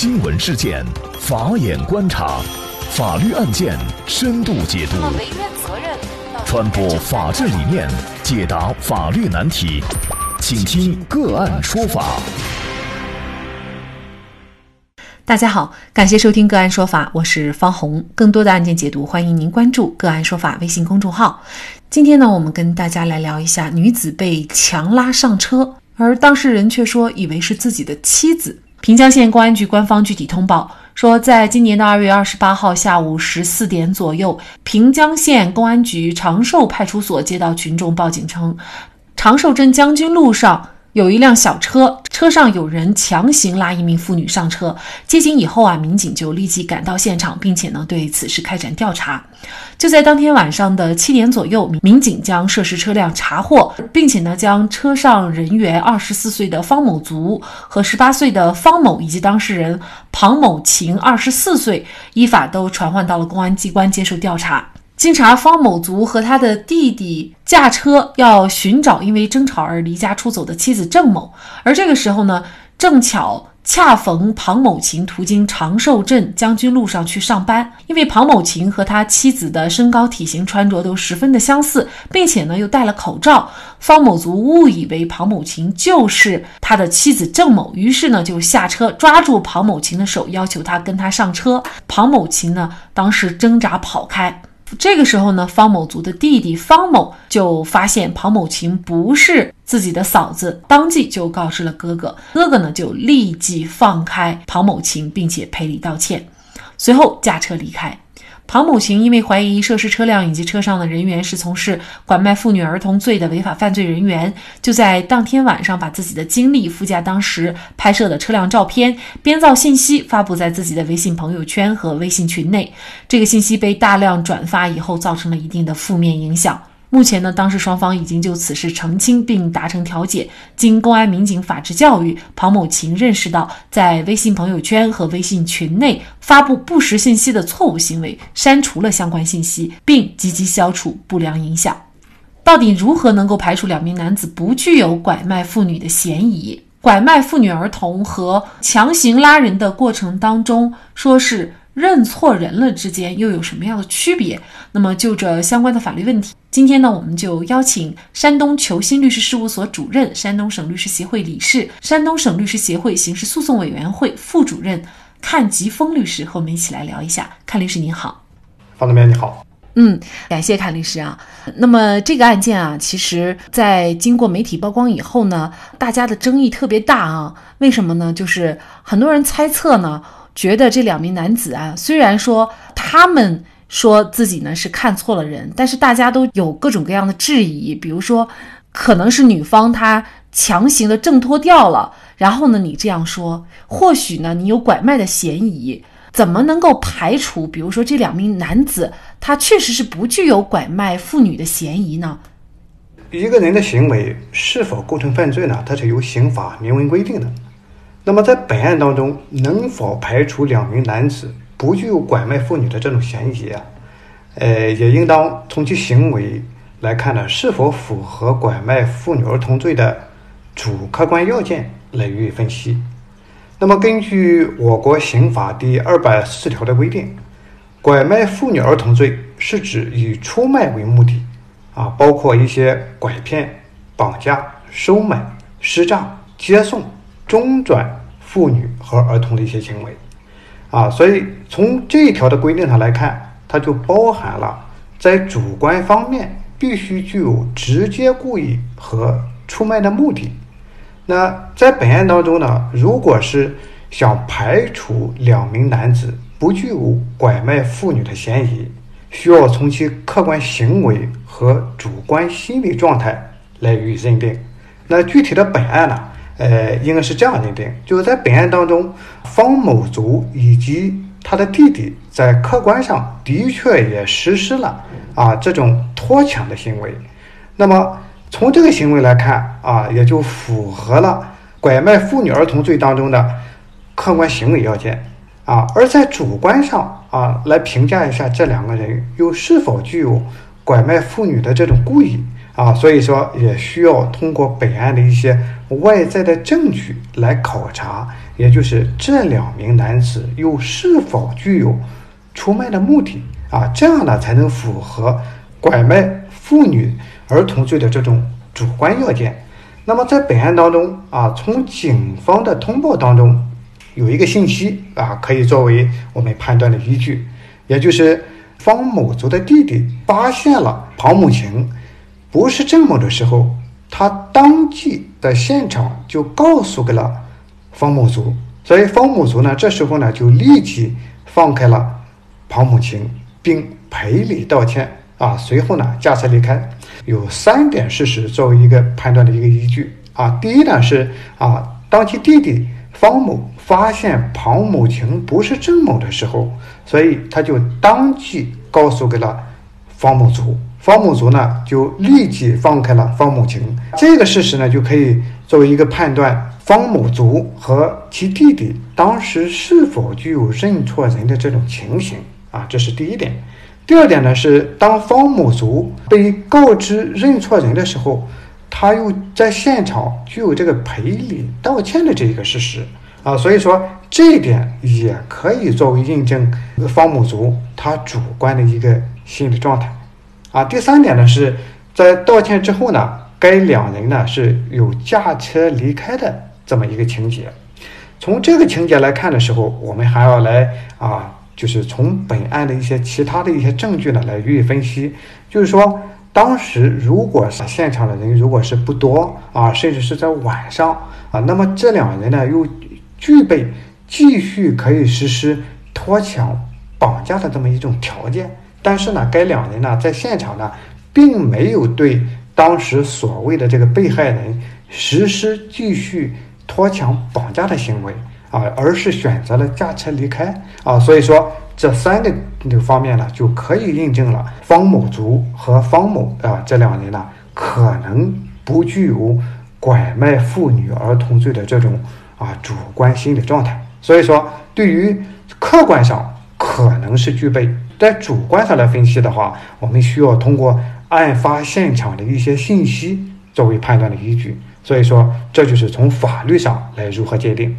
新闻事件，法眼观察，法律案件深度解读，传播法治理念，解答法律难题，请听个案说法。大家好，感谢收听个案说法，我是方红。更多的案件解读，欢迎您关注个案说法微信公众号。今天呢，我们跟大家来聊一下女子被强拉上车，而当事人却说以为是自己的妻子。平江县公安局官方具体通报说，在今年的二月二十八号下午十四点左右，平江县公安局长寿派出所接到群众报警称，长寿镇将军路上。有一辆小车，车上有人强行拉一名妇女上车。接警以后啊，民警就立即赶到现场，并且呢对此事开展调查。就在当天晚上的七点左右，民警将涉事车辆查获，并且呢将车上人员二十四岁的方某族和十八岁的方某以及当事人庞某琴二十四岁依法都传唤到了公安机关接受调查。经查，方某族和他的弟弟驾车要寻找因为争吵而离家出走的妻子郑某，而这个时候呢，正巧恰逢庞某琴途经长寿镇将军路上去上班。因为庞某琴和他妻子的身高、体型、穿着都十分的相似，并且呢又戴了口罩，方某族误以为庞某琴就是他的妻子郑某，于是呢就下车抓住庞某琴的手，要求他跟他上车。庞某琴呢当时挣扎跑开。这个时候呢，方某族的弟弟方某就发现庞某琴不是自己的嫂子，当即就告知了哥哥，哥哥呢就立即放开庞某琴，并且赔礼道歉，随后驾车离开。庞某行因为怀疑涉事车辆以及车上的人员是从事拐卖妇女儿童罪的违法犯罪人员，就在当天晚上把自己的经历附加当时拍摄的车辆照片，编造信息发布在自己的微信朋友圈和微信群内。这个信息被大量转发以后，造成了一定的负面影响。目前呢，当事双方已经就此事澄清并达成调解。经公安民警法制教育，庞某琴认识到在微信朋友圈和微信群内发布不实信息的错误行为，删除了相关信息，并积极消除不良影响。到底如何能够排除两名男子不具有拐卖妇女的嫌疑？拐卖妇女儿童和强行拉人的过程当中，说是。认错人了之间又有什么样的区别？那么就这相关的法律问题，今天呢，我们就邀请山东求新律师事务所主任、山东省律师协会理事、山东省律师协会刑事诉讼委员会副主任阚吉峰律师和我们一起来聊一下。阚律师您好，方总编你好，嗯，感谢阚律师啊。那么这个案件啊，其实在经过媒体曝光以后呢，大家的争议特别大啊。为什么呢？就是很多人猜测呢。觉得这两名男子啊，虽然说他们说自己呢是看错了人，但是大家都有各种各样的质疑，比如说可能是女方她强行的挣脱掉了，然后呢你这样说，或许呢你有拐卖的嫌疑，怎么能够排除？比如说这两名男子他确实是不具有拐卖妇女的嫌疑呢？一个人的行为是否构成犯罪呢？它是由刑法明文规定的。那么在本案当中，能否排除两名男子不具有拐卖妇女的这种嫌疑啊？呃，也应当从其行为来看呢，是否符合拐卖妇女儿童罪的主客观要件来予以分析。那么根据我国刑法第二百四条的规定，拐卖妇女儿童罪是指以出卖为目的，啊，包括一些拐骗、绑架、收买、施诈、接送。中转妇女和儿童的一些行为，啊，所以从这一条的规定上来看，它就包含了在主观方面必须具有直接故意和出卖的目的。那在本案当中呢，如果是想排除两名男子不具有拐卖妇女的嫌疑，需要从其客观行为和主观心理状态来予以认定。那具体的本案呢？呃，应该是这样认定，就是在本案当中，方某族以及他的弟弟在客观上的确也实施了啊这种拖抢的行为。那么从这个行为来看啊，也就符合了拐卖妇女儿童罪当中的客观行为要件啊。而在主观上啊，来评价一下这两个人又是否具有拐卖妇女的这种故意啊，所以说也需要通过本案的一些。外在的证据来考察，也就是这两名男子又是否具有出卖的目的啊，这样呢才能符合拐卖妇女儿童罪的这种主观要件。那么在本案当中啊，从警方的通报当中有一个信息啊，可以作为我们判断的依据，也就是方某族的弟弟发现了庞某晴不是郑某的时候。他当即在现场就告诉给了方某族，所以方某族呢，这时候呢就立即放开了庞某晴，并赔礼道歉啊，随后呢驾车离开。有三点事实作为一个判断的一个依据啊。第一呢是啊，当其弟弟方某发现庞某晴不是郑某的时候，所以他就当即告诉给了方某族。方某族呢，就立即放开了方某晴。这个事实呢，就可以作为一个判断方某族和其弟弟当时是否具有认错人的这种情形啊，这是第一点。第二点呢，是当方某族被告知认错人的时候，他又在现场具有这个赔礼道歉的这一个事实啊，所以说这一点也可以作为印证方某族他主观的一个心理状态。啊，第三点呢，是在道歉之后呢，该两人呢是有驾车离开的这么一个情节。从这个情节来看的时候，我们还要来啊，就是从本案的一些其他的一些证据呢来予以分析。就是说，当时如果是现场的人如果是不多啊，甚至是在晚上啊，那么这两人呢又具备继续可以实施拖抢、绑架的这么一种条件。但是呢，该两人呢在现场呢，并没有对当时所谓的这个被害人实施继续拖抢绑架的行为啊，而是选择了驾车离开啊。所以说，这三个这个方面呢，就可以印证了方某族和方某啊这两人呢，可能不具有拐卖妇女儿童罪的这种啊主观心理状态。所以说，对于客观上可能是具备。在主观上来分析的话，我们需要通过案发现场的一些信息作为判断的依据，所以说这就是从法律上来如何界定。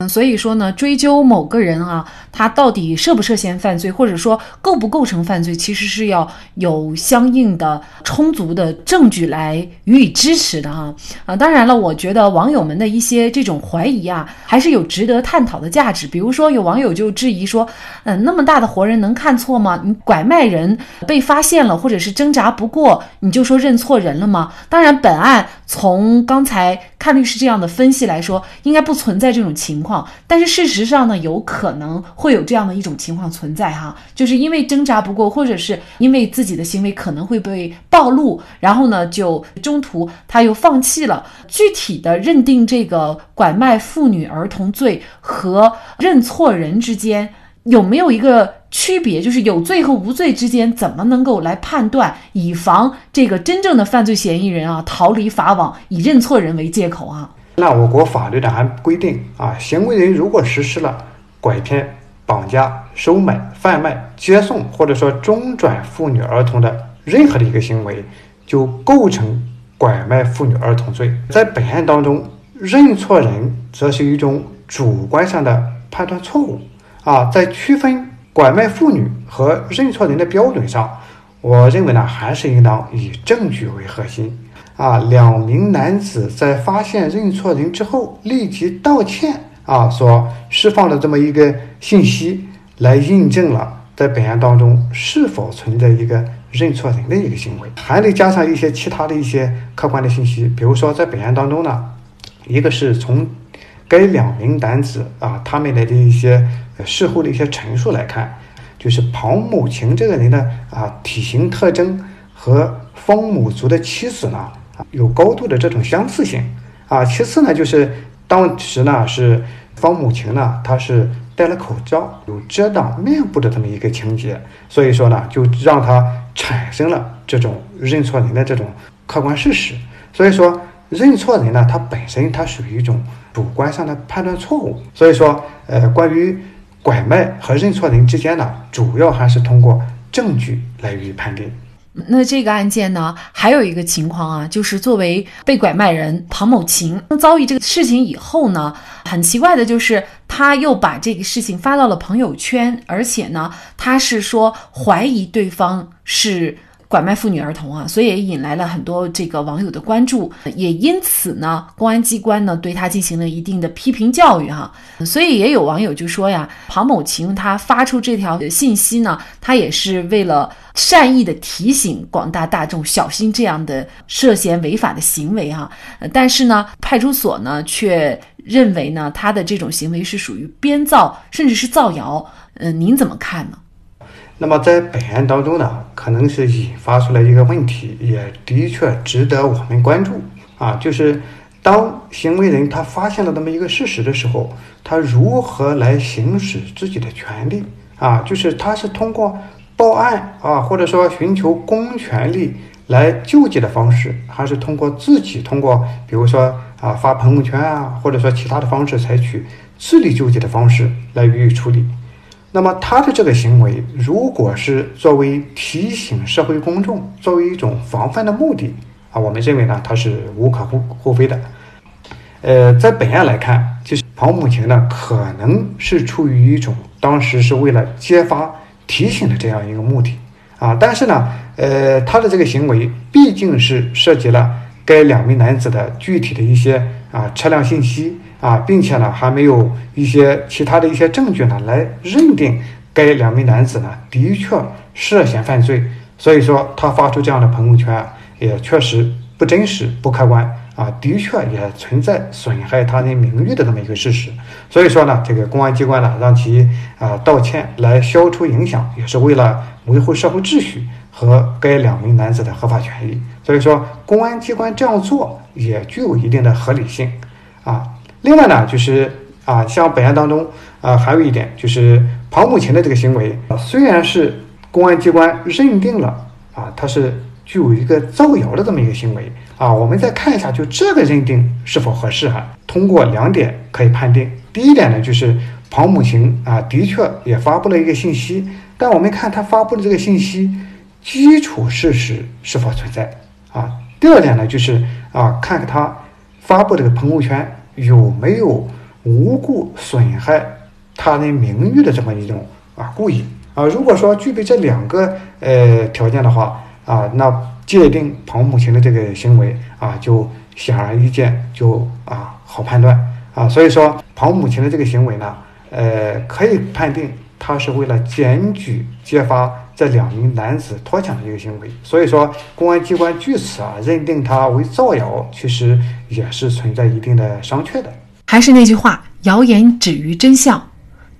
嗯，所以说呢，追究某个人啊，他到底涉不涉嫌犯罪，或者说构不构成犯罪，其实是要有相应的充足的证据来予以支持的哈。啊，当然了，我觉得网友们的一些这种怀疑啊，还是有值得探讨的价值。比如说，有网友就质疑说，嗯，那么大的活人能看错吗？你拐卖人被发现了，或者是挣扎不过，你就说认错人了吗？当然，本案从刚才看律师这样的分析来说，应该不存在这种情况。但是事实上呢，有可能会有这样的一种情况存在哈，就是因为挣扎不过，或者是因为自己的行为可能会被暴露，然后呢，就中途他又放弃了。具体的认定这个拐卖妇女儿童罪和认错人之间有没有一个区别？就是有罪和无罪之间怎么能够来判断，以防这个真正的犯罪嫌疑人啊逃离法网，以认错人为借口啊？那我国法律呢还规定啊，行为人如果实施了拐骗、绑架、收买、贩卖、接送或者说中转妇女儿童的任何的一个行为，就构成拐卖妇女儿童罪。在本案当中，认错人则是一种主观上的判断错误啊。在区分拐卖妇女和认错人的标准上，我认为呢，还是应当以证据为核心。啊，两名男子在发现认错人之后立即道歉啊，所释放的这么一个信息，来印证了在本案当中是否存在一个认错人的一个行为，还得加上一些其他的一些客观的信息，比如说在本案当中呢，一个是从该两名男子啊他们的的一些事后的一些陈述来看，就是庞某晴这个人的啊体型特征和方某族的妻子呢。有高度的这种相似性啊。其次呢，就是当时呢是方某晴呢，她是戴了口罩，有遮挡面部的这么一个情节，所以说呢，就让他产生了这种认错人的这种客观事实。所以说，认错人呢，他本身它属于一种主观上的判断错误。所以说，呃，关于拐卖和认错人之间呢，主要还是通过证据来予以判定。那这个案件呢，还有一个情况啊，就是作为被拐卖人庞某琴遭遇这个事情以后呢，很奇怪的就是他又把这个事情发到了朋友圈，而且呢，他是说怀疑对方是。拐卖妇女儿童啊，所以也引来了很多这个网友的关注，也因此呢，公安机关呢对他进行了一定的批评教育哈。所以也有网友就说呀，庞某晴他发出这条信息呢，他也是为了善意的提醒广大大众小心这样的涉嫌违法的行为哈。但是呢，派出所呢却认为呢，他的这种行为是属于编造甚至是造谣。嗯，您怎么看呢？那么在本案当中呢，可能是引发出来一个问题，也的确值得我们关注啊，就是当行为人他发现了这么一个事实的时候，他如何来行使自己的权利啊？就是他是通过报案啊，或者说寻求公权力来救济的方式，还是通过自己通过比如说啊发朋友圈啊，或者说其他的方式采取自力救济的方式来予以处理？那么他的这个行为，如果是作为提醒社会公众、作为一种防范的目的啊，我们认为呢，他是无可厚厚非的。呃，在本案来看，就是庞某晴呢，可能是出于一种当时是为了揭发、提醒的这样一个目的啊，但是呢，呃，他的这个行为毕竟是涉及了该两名男子的具体的一些啊车辆信息。啊，并且呢，还没有一些其他的一些证据呢，来认定该两名男子呢的确涉嫌犯罪，所以说他发出这样的朋友圈也确实不真实、不客观啊，的确也存在损害他人名誉的这么一个事实。所以说呢，这个公安机关呢让其啊道歉来消除影响，也是为了维护社会秩序和该两名男子的合法权益。所以说，公安机关这样做也具有一定的合理性啊。另外呢，就是啊，像本案当中啊，还有一点就是庞某琴的这个行为，虽然是公安机关认定了啊，他是具有一个造谣的这么一个行为啊，我们再看一下，就这个认定是否合适哈？通过两点可以判定，第一点呢，就是庞某琴啊，的确也发布了一个信息，但我们看他发布的这个信息基础事实是否存在啊？第二点呢，就是啊，看他发布这个朋友圈。有没有无故损害他人名誉的这么一种啊故意啊？如果说具备这两个呃条件的话啊，那界定庞某琴的这个行为啊，就显而易见，就啊好判断啊。所以说庞某琴的这个行为呢，呃，可以判定他是为了检举揭发这两名男子脱抢的一个行为。所以说公安机关据此啊认定他为造谣，其实。也是存在一定的商榷的。还是那句话，谣言止于真相，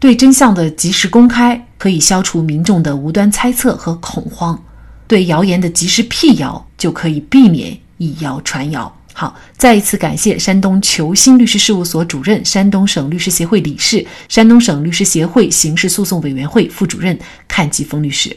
对真相的及时公开，可以消除民众的无端猜测和恐慌；对谣言的及时辟谣，就可以避免以谣传谣。好，再一次感谢山东求新律师事务所主任、山东省律师协会理事、山东省律师协会刑事诉讼委员会副主任阚继峰律师。